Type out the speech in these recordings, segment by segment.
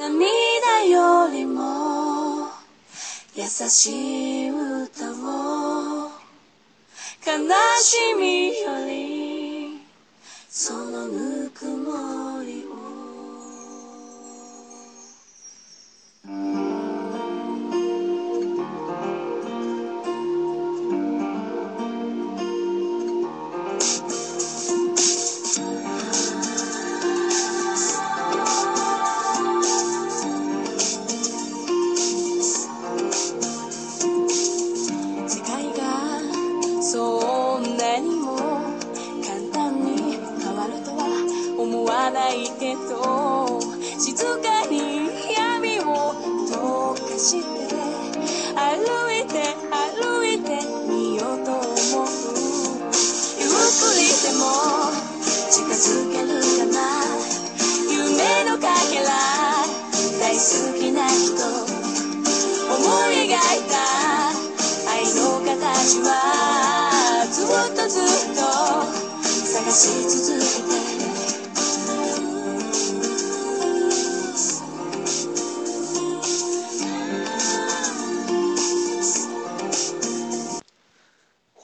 涙よりも優しい歌を悲しみより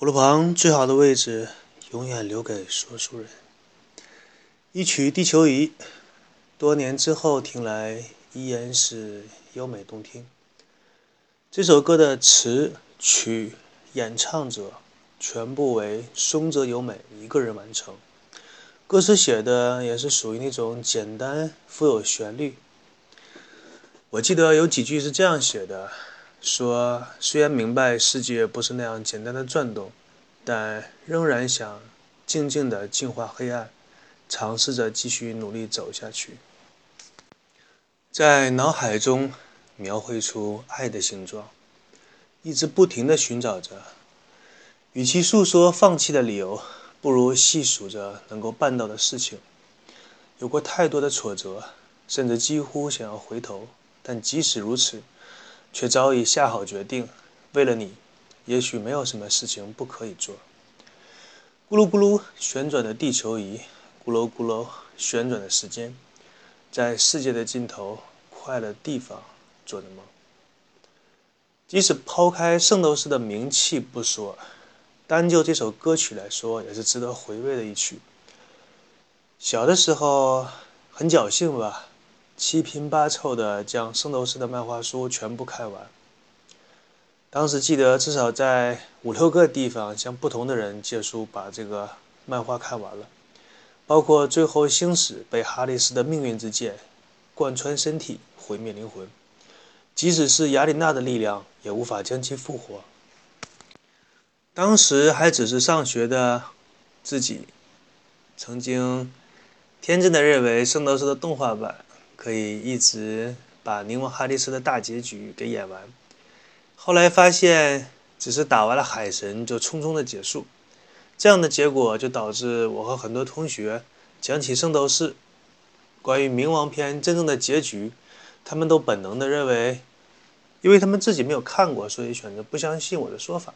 路旁最好的位置，永远留给说书人。一曲《地球仪》，多年之后听来依然是优美动听。这首歌的词曲、演唱者全部为松泽由美一个人完成，歌词写的也是属于那种简单、富有旋律。我记得有几句是这样写的。说虽然明白世界不是那样简单的转动，但仍然想静静地净化黑暗，尝试着继续努力走下去，在脑海中描绘出爱的形状，一直不停地寻找着。与其诉说放弃的理由，不如细数着能够办到的事情。有过太多的挫折，甚至几乎想要回头，但即使如此。却早已下好决定，为了你，也许没有什么事情不可以做。咕噜咕噜旋转的地球仪，咕噜咕噜旋转的时间，在世界的尽头，快乐地方做的梦。即使抛开圣斗士的名气不说，单就这首歌曲来说，也是值得回味的一曲。小的时候很侥幸吧。七拼八凑的将圣斗士的漫画书全部看完。当时记得至少在五六个地方向不同的人借书，把这个漫画看完了。包括最后星矢被哈利斯的命运之剑贯穿身体，毁灭灵魂，即使是雅典娜的力量也无法将其复活。当时还只是上学的自己，曾经天真的认为圣斗士的动画版。可以一直把宁王哈迪斯的大结局给演完，后来发现只是打完了海神就匆匆的结束，这样的结果就导致我和很多同学讲起圣斗士关于冥王篇真正的结局，他们都本能的认为，因为他们自己没有看过，所以选择不相信我的说法。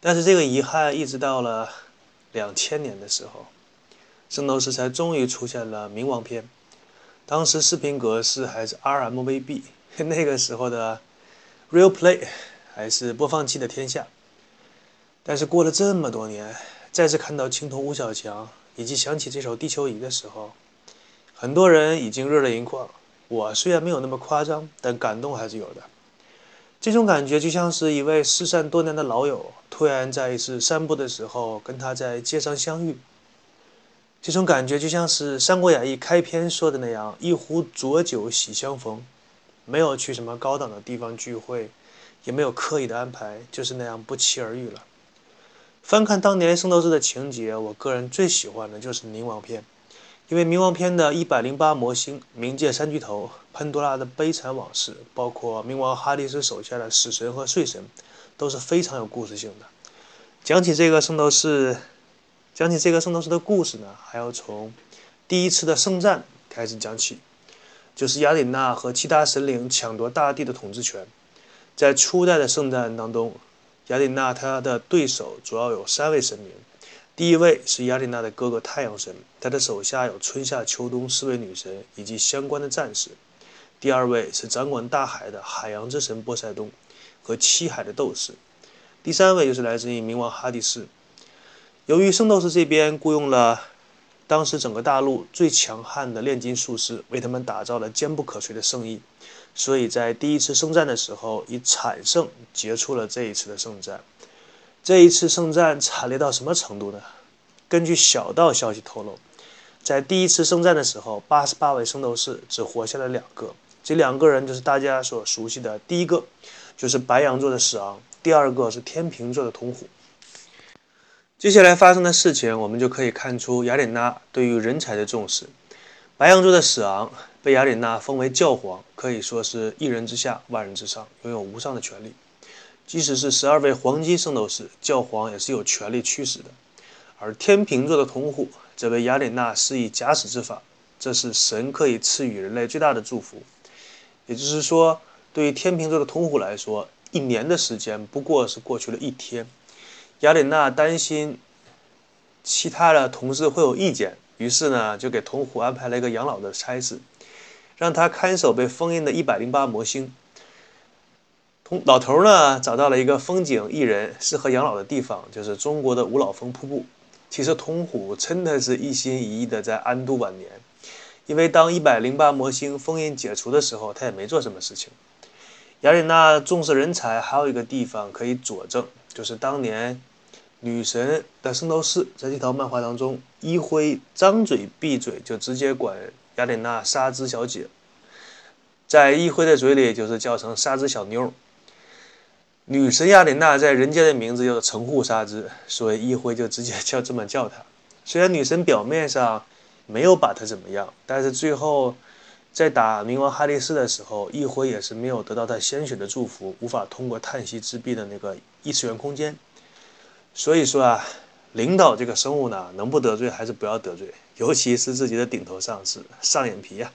但是这个遗憾一直到了两千年的时候，圣斗士才终于出现了冥王篇。当时视频格式还是 RMVB，那个时候的 Real Play 还是播放器的天下。但是过了这么多年，再次看到青铜吴小强，以及想起这首《地球仪》的时候，很多人已经热泪盈眶。我虽然没有那么夸张，但感动还是有的。这种感觉就像是一位失散多年的老友，突然在一次散步的时候跟他在街上相遇。这种感觉就像是《三国演义》开篇说的那样：“一壶浊酒喜相逢。”没有去什么高档的地方聚会，也没有刻意的安排，就是那样不期而遇了。翻看当年《圣斗士》的情节，我个人最喜欢的就是冥王篇，因为冥王篇的一百零八魔星、冥界三巨头、潘多拉的悲惨往事，包括冥王哈迪斯手下的死神和睡神，都是非常有故事性的。讲起这个圣斗士。讲起这个圣斗士的故事呢，还要从第一次的圣战开始讲起，就是雅典娜和其他神灵抢夺大地的统治权。在初代的圣战当中，雅典娜她的对手主要有三位神明，第一位是雅典娜的哥哥太阳神，他的手下有春夏秋冬四位女神以及相关的战士。第二位是掌管大海的海洋之神波塞冬和七海的斗士，第三位就是来自于冥王哈迪斯。由于圣斗士这边雇佣了当时整个大陆最强悍的炼金术师，为他们打造了坚不可摧的圣衣，所以在第一次圣战的时候以惨胜结束了这一次的圣战。这一次圣战惨烈到什么程度呢？根据小道消息透露，在第一次圣战的时候，八十八位圣斗士只活下了两个。这两个人就是大家所熟悉的，第一个就是白羊座的史昂，第二个是天平座的童虎。接下来发生的事情，我们就可以看出雅典娜对于人才的重视。白羊座的史昂被雅典娜封为教皇，可以说是一人之下，万人之上，拥有无上的权利。即使是十二位黄金圣斗士，教皇也是有权力驱使的。而天平座的童虎则被雅典娜施以假死之法，这是神可以赐予人类最大的祝福。也就是说，对于天秤座的通虎来说，一年的时间不过是过去了一天。雅典娜担心其他的同事会有意见，于是呢，就给童虎安排了一个养老的差事，让他看守被封印的一百零八魔星。同老头呢，找到了一个风景宜人、适合养老的地方，就是中国的五老峰瀑布。其实，童虎真的是一心一意的在安度晚年。因为当一百零八魔星封印解除的时候，他也没做什么事情。雅典娜重视人才，还有一个地方可以佐证，就是当年女神的圣斗士在这套漫画当中，一辉张嘴闭嘴就直接管雅典娜沙织小姐，在一辉的嘴里就是叫成沙织小妞。女神雅典娜在人间的名字叫做城户沙织，所以一辉就直接叫这么叫她。虽然女神表面上。没有把她怎么样，但是最后在打冥王哈迪斯的时候，一辉也是没有得到他鲜血的祝福，无法通过叹息之壁的那个异次元空间。所以说啊，领导这个生物呢，能不得罪还是不要得罪，尤其是自己的顶头上司，上眼皮呀。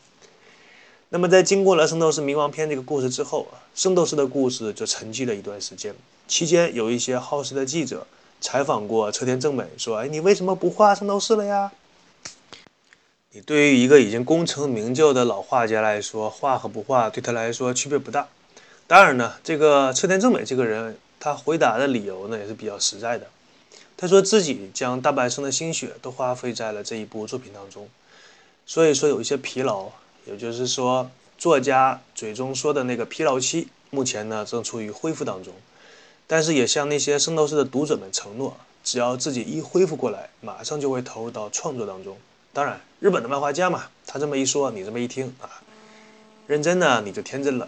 那么在经过了《圣斗士冥王篇》这个故事之后啊，圣斗士的故事就沉寂了一段时间。期间有一些好事的记者采访过车田正美，说：“哎，你为什么不画圣斗士了呀？”你对于一个已经功成名就的老画家来说，画和不画对他来说区别不大。当然呢，这个车田正美这个人，他回答的理由呢也是比较实在的。他说自己将大半生的心血都花费在了这一部作品当中，所以说有一些疲劳，也就是说，作家嘴中说的那个疲劳期，目前呢正处于恢复当中。但是也向那些圣斗士的读者们承诺，只要自己一恢复过来，马上就会投入到创作当中。当然，日本的漫画家嘛，他这么一说，你这么一听啊，认真呢你就天真了。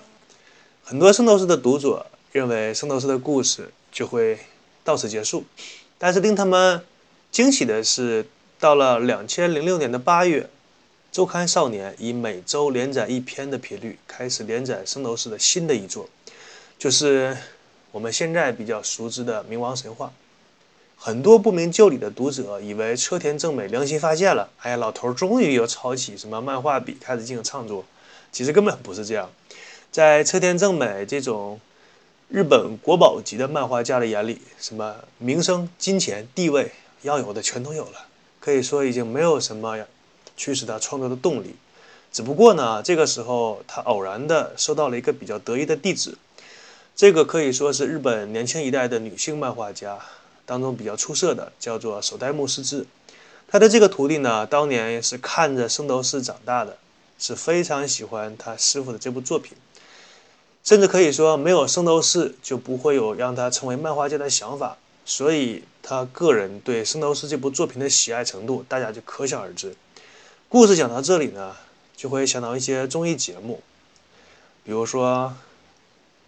很多圣斗士的读者认为圣斗士的故事就会到此结束，但是令他们惊喜的是，到了两千零六年的八月，周刊少年以每周连载一篇的频率开始连载圣斗士的新的一作，就是我们现在比较熟知的《冥王神话》。很多不明就里的读者以为车田正美良心发现了，哎呀，老头终于又抄起什么漫画笔开始进行创作。其实根本不是这样，在车田正美这种日本国宝级的漫画家的眼里，什么名声、金钱、地位要有的全都有了，可以说已经没有什么驱使他创作的动力。只不过呢，这个时候他偶然的收到了一个比较得意的弟子，这个可以说是日本年轻一代的女性漫画家。当中比较出色的叫做守代木师之，他的这个徒弟呢，当年是看着圣斗士长大的，是非常喜欢他师傅的这部作品，甚至可以说没有圣斗士就不会有让他成为漫画家的想法，所以他个人对圣斗士这部作品的喜爱程度，大家就可想而知。故事讲到这里呢，就会想到一些综艺节目，比如说。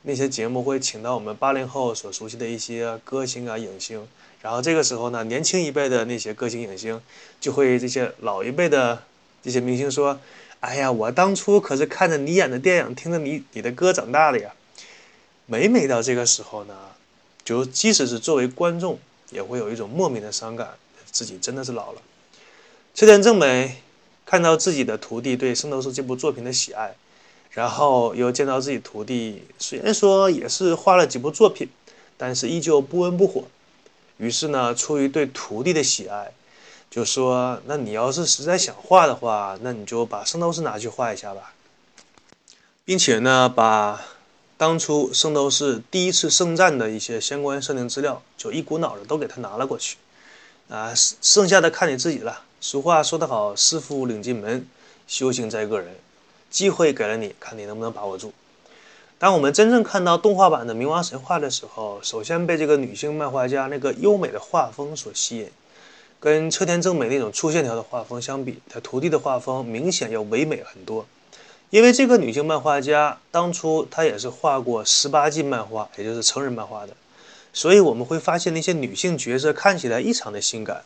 那些节目会请到我们八零后所熟悉的一些歌星啊、影星，然后这个时候呢，年轻一辈的那些歌星、影星就会这些老一辈的这些明星说：“哎呀，我当初可是看着你演的电影，听着你你的歌长大的呀。”每每到这个时候呢，就即使是作为观众，也会有一种莫名的伤感，自己真的是老了。车田正美看到自己的徒弟对《圣斗士》这部作品的喜爱。然后又见到自己徒弟，虽然说也是画了几部作品，但是依旧不温不火。于是呢，出于对徒弟的喜爱，就说：“那你要是实在想画的话，那你就把圣斗士拿去画一下吧。”并且呢，把当初圣斗士第一次圣战的一些相关设定资料，就一股脑的都给他拿了过去。啊，剩下的看你自己了。俗话说得好，师傅领进门，修行在个人。机会给了你，看你能不能把握住。当我们真正看到动画版的《冥王神话》的时候，首先被这个女性漫画家那个优美的画风所吸引。跟车田正美那种粗线条的画风相比，他徒弟的画风明显要唯美很多。因为这个女性漫画家当初她也是画过十八禁漫画，也就是成人漫画的，所以我们会发现那些女性角色看起来异常的性感，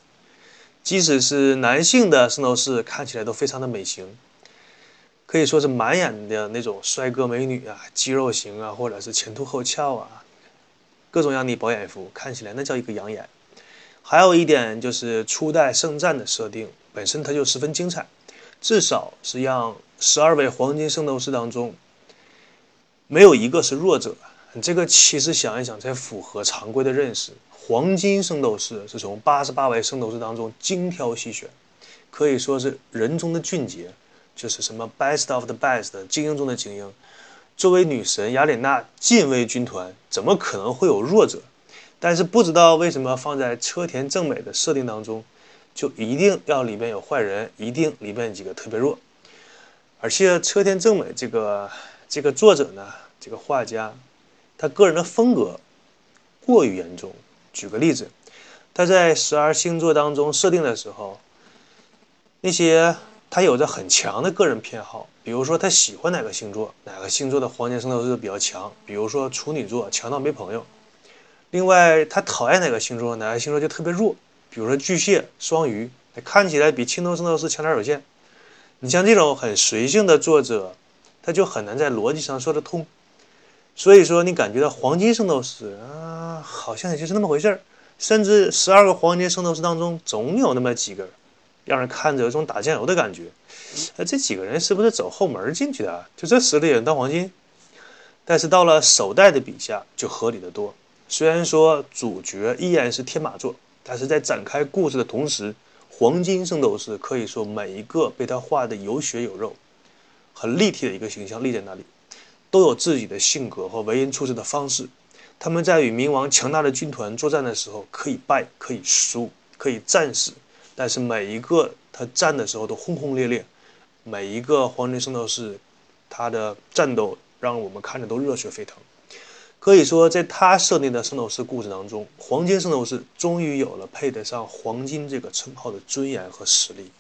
即使是男性的圣斗士看起来都非常的美型，可以说是满眼的那种帅哥美女啊，肌肉型啊，或者是前凸后翘啊，各种样的饱眼福，看起来那叫一个养眼。还有一点就是初代圣战的设定本身它就十分精彩，至少是让十二位黄金圣斗士当中没有一个是弱者。这个其实想一想才符合常规的认识。黄金圣斗士是从八十八位圣斗士当中精挑细选，可以说是人中的俊杰，就是什么 best of the best 精英中的精英。作为女神雅典娜禁卫军团，怎么可能会有弱者？但是不知道为什么放在车田正美的设定当中，就一定要里边有坏人，一定里边几个特别弱。而且车田正美这个这个作者呢，这个画家，他个人的风格过于严重。举个例子，他在十二星座当中设定的时候，那些他有着很强的个人偏好，比如说他喜欢哪个星座，哪个星座的黄金圣斗士比较强，比如说处女座强到没朋友。另外，他讨厌哪个星座，哪个星座就特别弱。比如说巨蟹、双鱼，看起来比青铜圣斗士强点有限。你像这种很随性的作者，他就很难在逻辑上说得通。所以说，你感觉到黄金圣斗士啊，好像也就是那么回事儿。甚至十二个黄金圣斗士当中，总有那么几个，让人看着有种打酱油的感觉。哎，这几个人是不是走后门进去的啊？就这实力也能当黄金？但是到了首代的笔下，就合理的多。虽然说主角依然是天马座，但是在展开故事的同时，黄金圣斗士可以说每一个被他画的有血有肉、很立体的一个形象立在那里，都有自己的性格和为人处事的方式。他们在与冥王强大的军团作战的时候，可以败，可以输，可以战死，但是每一个他战的时候都轰轰烈烈。每一个黄金圣斗士，他的战斗让我们看着都热血沸腾。可以说，在他设定的圣斗士故事当中，黄金圣斗士终于有了配得上黄金这个称号的尊严和实力。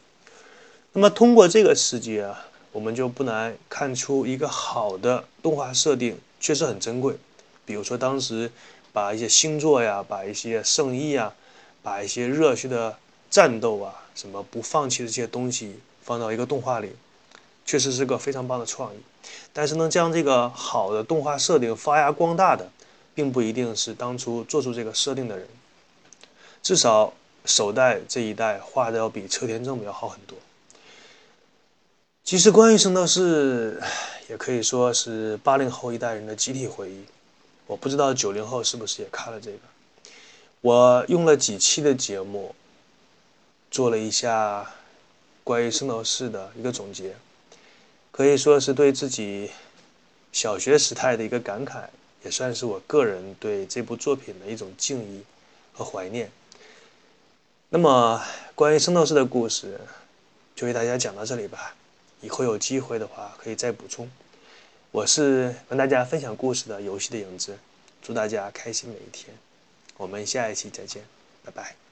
那么，通过这个世界啊，我们就不难看出一个好的动画设定确实很珍贵。比如说，当时把一些星座呀，把一些圣衣啊，把一些热血的战斗啊，什么不放弃的这些东西放到一个动画里，确实是个非常棒的创意。但是能将这个好的动画设定发扬光大的，并不一定是当初做出这个设定的人。至少首代这一代画的要比车田正美要好很多。其实关于圣斗士，也可以说是八零后一代人的集体回忆。我不知道九零后是不是也看了这个。我用了几期的节目，做了一下关于圣斗士的一个总结。可以说是对自己小学时代的一个感慨，也算是我个人对这部作品的一种敬意和怀念。那么，关于圣斗士的故事，就为大家讲到这里吧。以后有机会的话，可以再补充。我是跟大家分享故事的游戏的影子，祝大家开心每一天。我们下一期再见，拜拜。